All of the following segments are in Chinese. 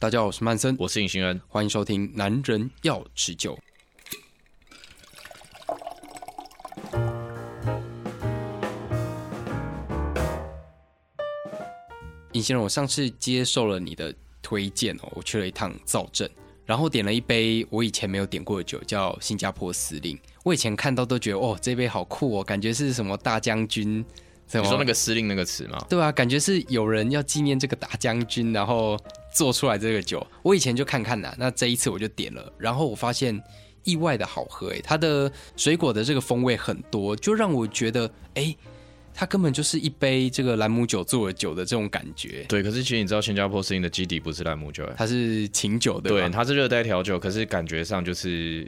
大家好，我是曼森，我是隐形人，欢迎收听《男人要持久》。隐形人，我上次接受了你的推荐哦，我去了一趟造镇，然后点了一杯我以前没有点过的酒，叫新加坡司令。我以前看到都觉得哦，这杯好酷哦，感觉是什么大将军。你说那个司令那个词吗？对啊，感觉是有人要纪念这个大将军，然后做出来这个酒。我以前就看看啦，那这一次我就点了，然后我发现意外的好喝诶，它的水果的这个风味很多，就让我觉得诶，它根本就是一杯这个兰姆酒做的酒的这种感觉。对，可是其实你知道新加坡司令的基底不是兰姆酒，它是琴酒的，对，它是热带调酒，可是感觉上就是。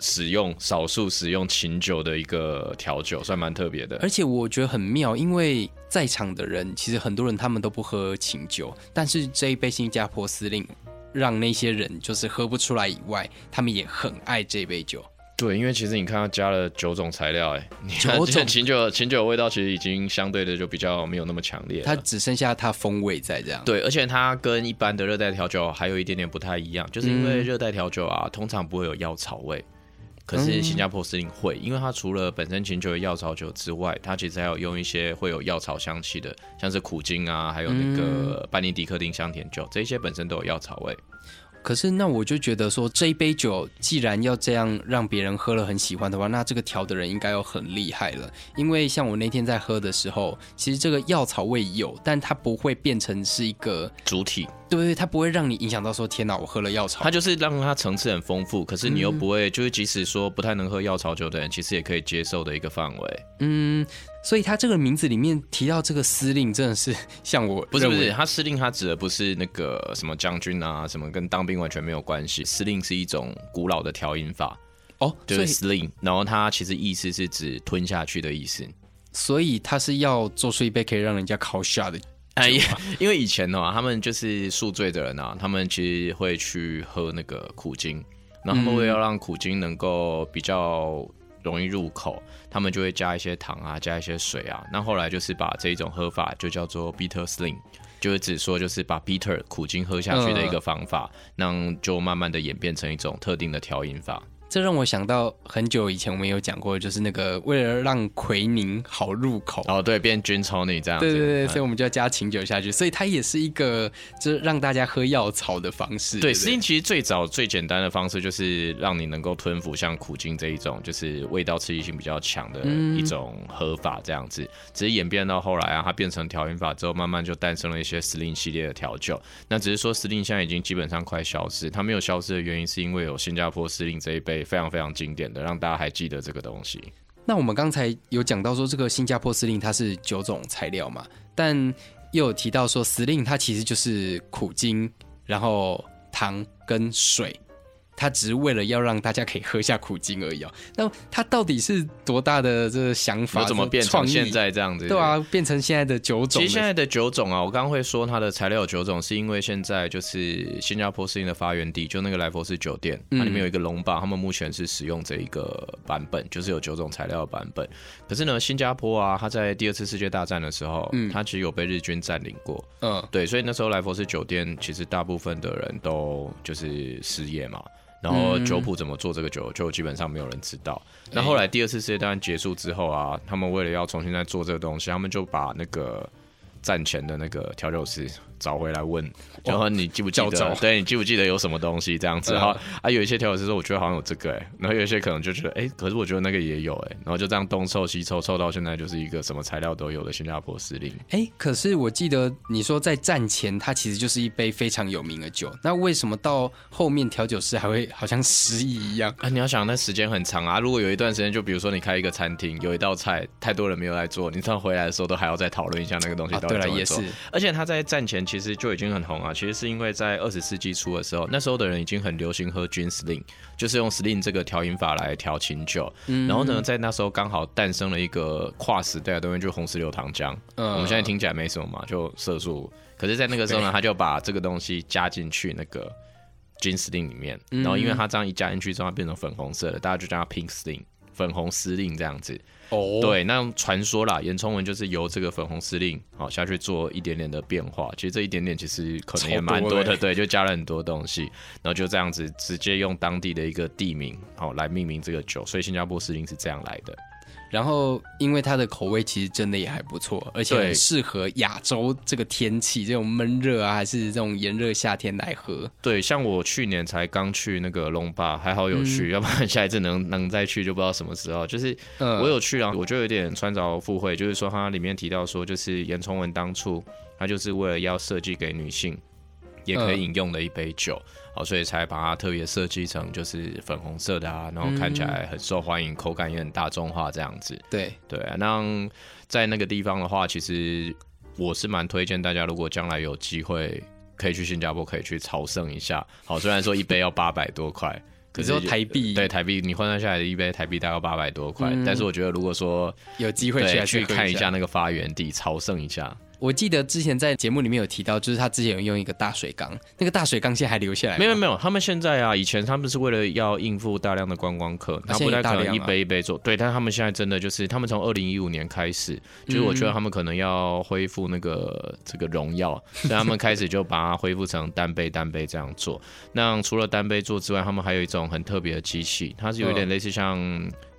使用少数使用琴酒的一个调酒，算蛮特别的。而且我觉得很妙，因为在场的人其实很多人他们都不喝琴酒，但是这一杯新加坡司令让那些人就是喝不出来以外，他们也很爱这杯酒。对，因为其实你看它加了九种材料，哎，九种琴酒，琴酒的味道其实已经相对的就比较没有那么强烈，它只剩下它风味在这样。对，而且它跟一般的热带调酒还有一点点不太一样，就是因为热带调酒啊，通常不会有药草味。可是新加坡司令会，因为它除了本身琴酒的药草酒之外，它其实还有用一些会有药草香气的，像是苦精啊，还有那个班尼迪克丁香甜酒，这些本身都有药草味。可是那我就觉得说，这一杯酒既然要这样让别人喝了很喜欢的话，那这个调的人应该要很厉害了。因为像我那天在喝的时候，其实这个药草味有，但它不会变成是一个主体。对对，它不会让你影响到说，天哪，我喝了药草。它就是让它层次很丰富，可是你又不会，就是即使说不太能喝药草酒的人，其实也可以接受的一个范围。嗯。所以他这个名字里面提到这个司令，真的是像我不是不是他司令，他指的不是那个什么将军啊，什么跟当兵完全没有关系。司令是一种古老的调音法哦，就是司令，然后它其实意思是指吞下去的意思。所以他是要做出一杯可以让人家靠下的。哎呀，因为以前的话，他们就是宿醉的人啊，他们其实会去喝那个苦精，然后他们为了让苦精能够比较。容易入口，他们就会加一些糖啊，加一些水啊。那后来就是把这一种喝法就叫做 bitter sling，就是只说就是把 bitter 苦精喝下去的一个方法，那、嗯、就慢慢的演变成一种特定的调饮法。这让我想到很久以前我们有讲过，就是那个为了让奎宁好入口哦，对，变 gin tonic 这样子，对对对，所以我们就要加琴酒下去，所以它也是一个就是让大家喝药草的方式。对，司令其实最早最简单的方式就是让你能够吞服像苦精这一种，就是味道刺激性比较强的一种喝法这样子。嗯、只是演变到后来啊，它变成调饮法之后，慢慢就诞生了一些司令系列的调酒。那只是说司令现在已经基本上快消失，它没有消失的原因是因为有新加坡司令这一杯。非常非常经典的，让大家还记得这个东西。那我们刚才有讲到说，这个新加坡司令它是九种材料嘛，但又有提到说，司令它其实就是苦精，然后糖跟水。他只是为了要让大家可以喝下苦精而已哦。那他到底是多大的这个想法？怎么变成现在这样子？对啊，变成现在的九种。其实现在的九种啊，我刚刚会说它的材料有九种，是因为现在就是新加坡适应的发源地，就那个莱佛士酒店，它里面有一个龙堡，他们目前是使用这一个版本，就是有九种材料的版本。可是呢，新加坡啊，它在第二次世界大战的时候，嗯，它其实有被日军占领过，嗯，对，所以那时候莱佛士酒店其实大部分的人都就是失业嘛。然后酒谱怎么做这个酒，就基本上没有人知道。那后来第二次世界大战结束之后啊，他们为了要重新再做这个东西，他们就把那个战前的那个调酒师找回来问，然后你记不记得？对，你记不记得有什么东西这样子？然后、啊，有一些调酒师说，我觉得好像有这个哎、欸，然后有一些可能就觉得哎、欸，可是我觉得那个也有哎、欸，然后就这样东凑西凑，凑到现在就是一个什么材料都有的新加坡司令。哎、欸，可是我记得你说在战前它其实就是一杯非常有名的酒，那为什么到后面调酒师还会 好像失忆一样？啊，你要想那时间很长啊，如果有一段时间，就比如说你开一个餐厅，有一道菜太多人没有来做，你突然回来的时候都还要再讨论一下那个东西对了，也是，而且他在战前其实就已经很红。啊，其实是因为在二十世纪初的时候，那时候的人已经很流行喝 gin sling，就是用 sling 这个调饮法来调琴酒。嗯、然后呢，在那时候刚好诞生了一个跨时代的东西，就是红石榴糖浆。嗯，我们现在听起来没什么嘛，就色素。可是，在那个时候呢，他就把这个东西加进去那个 gin sling 里面。然后，因为他这样一加进去之后，它变成粉红色的，大家就叫它 pink sling。粉红司令这样子。哦，对，那传说啦，严崇文就是由这个粉红司令好下去做一点点的变化。其实这一点点其实可能也蛮多的，多对，就加了很多东西，然后就这样子直接用当地的一个地名好来命名这个酒，所以新加坡司令是这样来的。然后，因为它的口味其实真的也还不错，而且很适合亚洲这个天气，这种闷热啊，还是这种炎热夏天来喝。对，像我去年才刚去那个龙巴，还好有去，嗯、要不然下一次能能再去就不知道什么时候。就是我有去啊，我就有点穿凿附会，就是说它里面提到说，就是严崇文当初他就是为了要设计给女性也可以饮用的一杯酒。嗯好，所以才把它特别设计成就是粉红色的啊，然后看起来很受欢迎，嗯、口感也很大众化这样子。对对啊，那在那个地方的话，其实我是蛮推荐大家，如果将来有机会可以去新加坡，可以去朝圣一下。好，虽然说一杯要八百多块，可是台币对台币你换算下来的一杯台币大概八百多块，嗯，但是我觉得如果说有机会去去看一下那个发源地，朝圣一下。我记得之前在节目里面有提到，就是他之前有用一个大水缸，那个大水缸现在还留下来。没有没有，他们现在啊，以前他们是为了要应付大量的观光客，他不太可能一杯一杯做。对，但他们现在真的就是，他们从二零一五年开始，就是我觉得他们可能要恢复那个这个荣耀，所以他们开始就把它恢复成单杯单杯这样做。那除了单杯做之外，他们还有一种很特别的机器，它是有一点类似像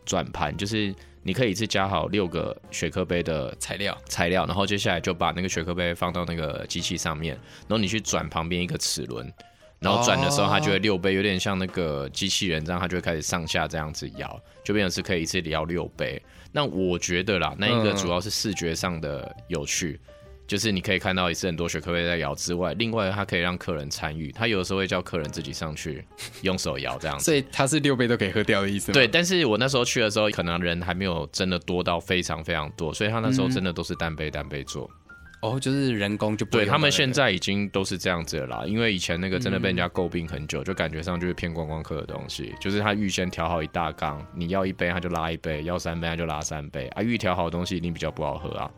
转盘，就是。你可以一次加好六个雪克杯的材料，材料，然后接下来就把那个雪克杯放到那个机器上面，然后你去转旁边一个齿轮，然后转的时候它就会六杯，有点像那个机器人这样，它就会开始上下这样子摇，就变成是可以一次摇六杯。那我觉得啦，那一个主要是视觉上的有趣。就是你可以看到也是很多雪克杯在摇之外，另外它可以让客人参与，他有的时候会叫客人自己上去用手摇这样子，所以它是六杯都可以喝掉的意思吗？对，但是我那时候去的时候，可能人还没有真的多到非常非常多，所以他那时候真的都是单杯单杯做。哦，就是人工就不对，他们现在已经都是这样子了啦，因为以前那个真的被人家诟病很久，就感觉上就是骗观光客的东西，就是他预先调好一大缸，你要一杯他就拉一杯，要三杯他就拉三杯啊，预调好的东西一定比较不好喝啊。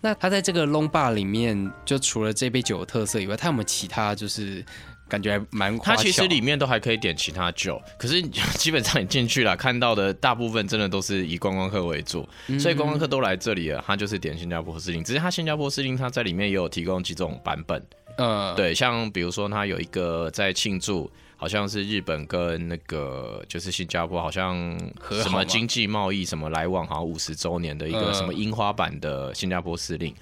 那它在这个 Long Bar 里面，就除了这杯酒的特色以外，它有没有其他就是感觉还蛮？它其实里面都还可以点其他酒，可是 基本上你进去了看到的大部分真的都是以观光客为主，嗯、所以观光客都来这里了，他就是点新加坡司令。只是他新加坡司令他在里面也有提供几种版本，嗯，对，像比如说他有一个在庆祝。好像是日本跟那个就是新加坡，好像什么经济贸易什么来往，好像五十周年的一个什么樱花版的新加坡司令。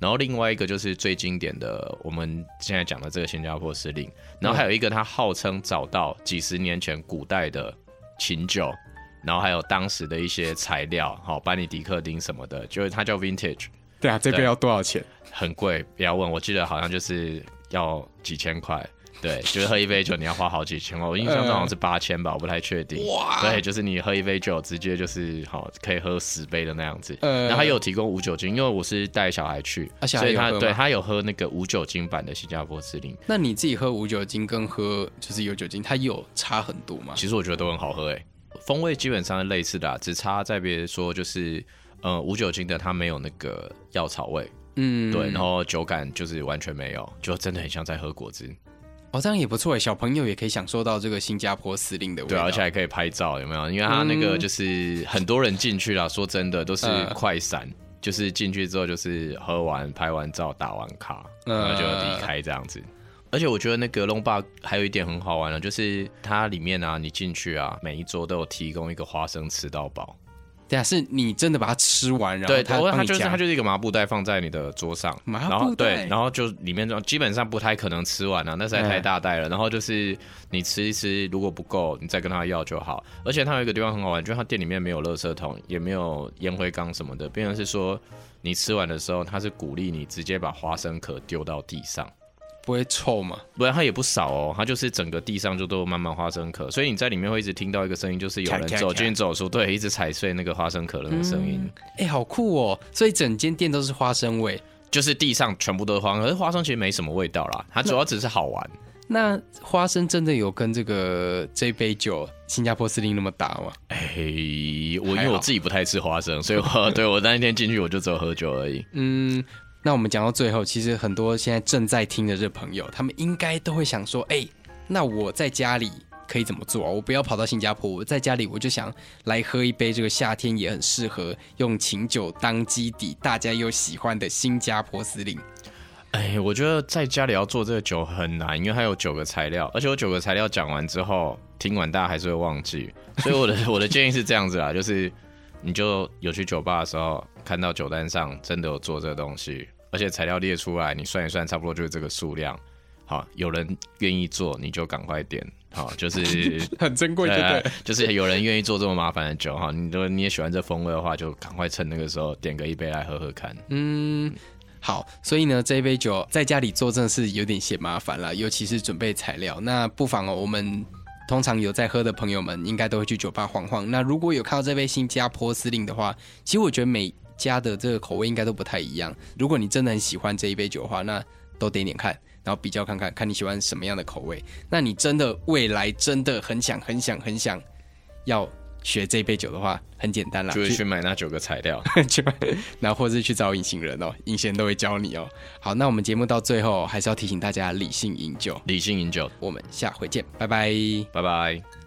然后另外一个就是最经典的，我们现在讲的这个新加坡司令。然后还有一个，他号称找到几十年前古代的琴酒，然后还有当时的一些材料，好，班尼迪克丁什么的，就是它叫 Vintage。对啊，这个要多少钱？很贵，不要问，我记得好像就是要几千块。对，就是喝一杯酒你要花好几千块，我印象中好像是八千吧，我不太确定。哇！对，就是你喝一杯酒，直接就是好可以喝十杯的那样子。嗯。然后他有提供无酒精，因为我是带小孩去，啊、小孩所以他对他有喝那个无酒精版的新加坡司令。那你自己喝无酒精跟喝就是有酒精，它有差很多吗？其实我觉得都很好喝诶，风味基本上是类似的，只差在别说就是呃无酒精的它没有那个药草味，嗯，对，然后酒感就是完全没有，就真的很像在喝果汁。哦，这样也不错哎，小朋友也可以享受到这个新加坡司令的味道。对，而且还可以拍照，有没有？因为他那个就是很多人进去了，说真的都是快闪，呃、就是进去之后就是喝完拍完照打完卡，然后就离开这样子。呃、而且我觉得那个龙坝还有一点很好玩的，就是它里面啊，你进去啊，每一桌都有提供一个花生吃到饱。对啊，是你真的把它吃完，然后它就是它就是一个麻布袋放在你的桌上，麻布袋，然后对，然后就里面装基本上不太可能吃完啊，那实在太大袋了。嗯、然后就是你吃一吃，如果不够，你再跟他要就好。而且它有一个地方很好玩，就是它店里面没有垃圾桶，也没有烟灰缸什么的，变成是说你吃完的时候，它是鼓励你直接把花生壳丢到地上。不会臭吗？不然它也不少哦，它就是整个地上就都满满花生壳，所以你在里面会一直听到一个声音，就是有人走进走出，对，一直踩碎那个花生壳的那个声音。哎、嗯欸，好酷哦！所以整间店都是花生味，就是地上全部都是花生，可是花生其实没什么味道啦，它主要只是好玩。那，那花生真的有跟这个这杯酒新加坡司令那么搭吗？哎、欸，我因为我自己不太吃花生，所以我 对我那一天进去我就只有喝酒而已。嗯。那我们讲到最后，其实很多现在正在听的这朋友，他们应该都会想说：哎，那我在家里可以怎么做？我不要跑到新加坡，我在家里我就想来喝一杯这个夏天也很适合用琴酒当基底，大家又喜欢的新加坡司令。哎，我觉得在家里要做这个酒很难，因为它有九个材料，而且我九个材料讲完之后，听完大家还是会忘记。所以我的 我的建议是这样子啦，就是你就有去酒吧的时候，看到酒单上真的有做这个东西，而且材料列出来，你算一算，差不多就是这个数量。好，有人愿意做，你就赶快点。好，就是 很珍贵，对不对？就是有人愿意做这么麻烦的酒哈，你如果你也喜欢这风味的话，就赶快趁那个时候点个一杯来喝喝看。嗯。好，所以呢，这一杯酒在家里做真的是有点嫌麻烦了，尤其是准备材料。那不妨哦，我们通常有在喝的朋友们，应该都会去酒吧晃晃。那如果有看到这杯新加坡司令的话，其实我觉得每家的这个口味应该都不太一样。如果你真的很喜欢这一杯酒的话，那都点点看，然后比较看看，看你喜欢什么样的口味。那你真的未来真的很想、很想、很想要。学这杯酒的话很简单啦，就是去买那九个材料，去买，然后或者是去找隐形人哦，隐形人都会教你哦。好，那我们节目到最后还是要提醒大家理性饮酒，理性饮酒。我们下回见，拜拜，拜拜。